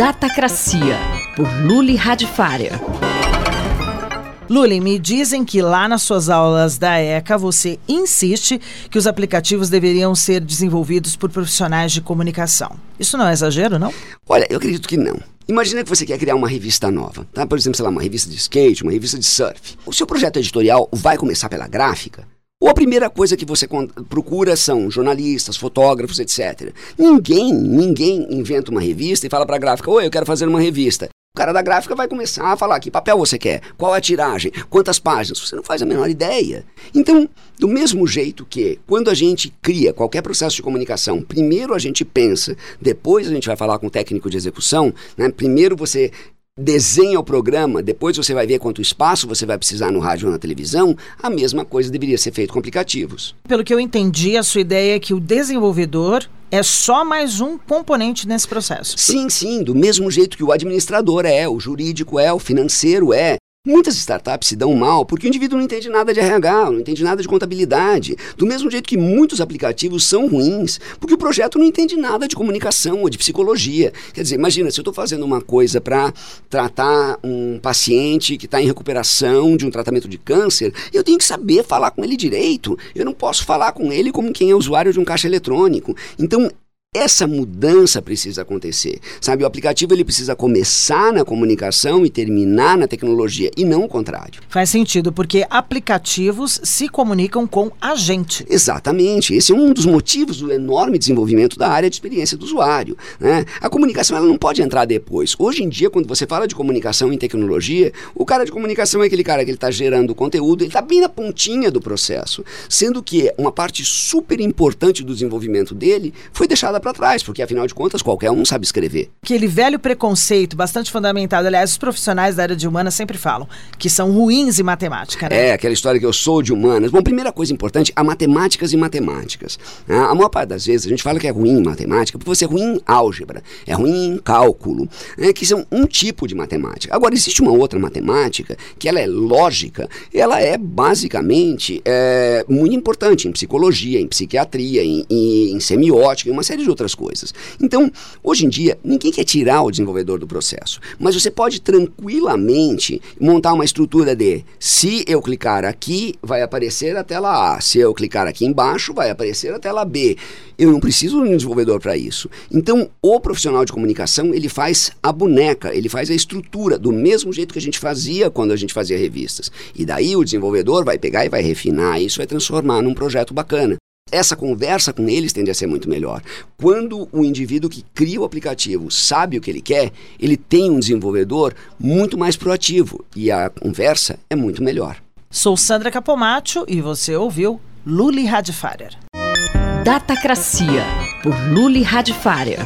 Datacracia, por Luli Radifária. Luli, me dizem que lá nas suas aulas da ECA você insiste que os aplicativos deveriam ser desenvolvidos por profissionais de comunicação. Isso não é exagero, não? Olha, eu acredito que não. Imagina que você quer criar uma revista nova, tá? Por exemplo, sei lá, uma revista de skate, uma revista de surf. O seu projeto editorial vai começar pela gráfica? Ou a primeira coisa que você procura são jornalistas, fotógrafos, etc. Ninguém, ninguém inventa uma revista e fala para a gráfica: "Oi, eu quero fazer uma revista". O cara da gráfica vai começar a falar que papel você quer, qual a tiragem, quantas páginas, você não faz a menor ideia. Então, do mesmo jeito que quando a gente cria qualquer processo de comunicação, primeiro a gente pensa, depois a gente vai falar com o técnico de execução, né? primeiro você desenha o programa, depois você vai ver quanto espaço você vai precisar no rádio ou na televisão, a mesma coisa deveria ser feito com aplicativos. Pelo que eu entendi, a sua ideia é que o desenvolvedor é só mais um componente nesse processo. Sim, sim, do mesmo jeito que o administrador é, o jurídico é, o financeiro é, Muitas startups se dão mal porque o indivíduo não entende nada de RH, não entende nada de contabilidade. Do mesmo jeito que muitos aplicativos são ruins porque o projeto não entende nada de comunicação ou de psicologia. Quer dizer, imagina, se eu estou fazendo uma coisa para tratar um paciente que está em recuperação de um tratamento de câncer, eu tenho que saber falar com ele direito. Eu não posso falar com ele como quem é usuário de um caixa eletrônico. Então, essa mudança precisa acontecer, sabe? O aplicativo ele precisa começar na comunicação e terminar na tecnologia e não o contrário. Faz sentido porque aplicativos se comunicam com a gente. Exatamente. Esse é um dos motivos do enorme desenvolvimento da área de experiência do usuário. Né? A comunicação ela não pode entrar depois. Hoje em dia, quando você fala de comunicação em tecnologia, o cara de comunicação é aquele cara que ele está gerando conteúdo, ele está bem na pontinha do processo, sendo que uma parte super importante do desenvolvimento dele foi deixada para trás, porque afinal de contas qualquer um sabe escrever. Aquele velho preconceito bastante fundamentado, aliás, os profissionais da área de humanas sempre falam que são ruins em matemática, né? É, aquela história que eu sou de humanas. Bom, primeira coisa importante, há matemáticas e matemáticas. Né? A maior parte das vezes a gente fala que é ruim em matemática porque você é ruim em álgebra, é ruim em cálculo, né? que são um tipo de matemática. Agora, existe uma outra matemática que ela é lógica, ela é basicamente é, muito importante em psicologia, em psiquiatria, em, em, em semiótica, em uma série de outras coisas. Então, hoje em dia, ninguém quer tirar o desenvolvedor do processo, mas você pode tranquilamente montar uma estrutura de se eu clicar aqui, vai aparecer a tela A, se eu clicar aqui embaixo, vai aparecer a tela B. Eu não preciso de um desenvolvedor para isso. Então, o profissional de comunicação, ele faz a boneca, ele faz a estrutura, do mesmo jeito que a gente fazia quando a gente fazia revistas. E daí o desenvolvedor vai pegar e vai refinar isso, vai transformar num projeto bacana essa conversa com eles tende a ser muito melhor. Quando o indivíduo que cria o aplicativo sabe o que ele quer, ele tem um desenvolvedor muito mais proativo e a conversa é muito melhor. Sou Sandra Capomatto e você ouviu Luli Radfarer. Datacracia, por Luli Radfarer.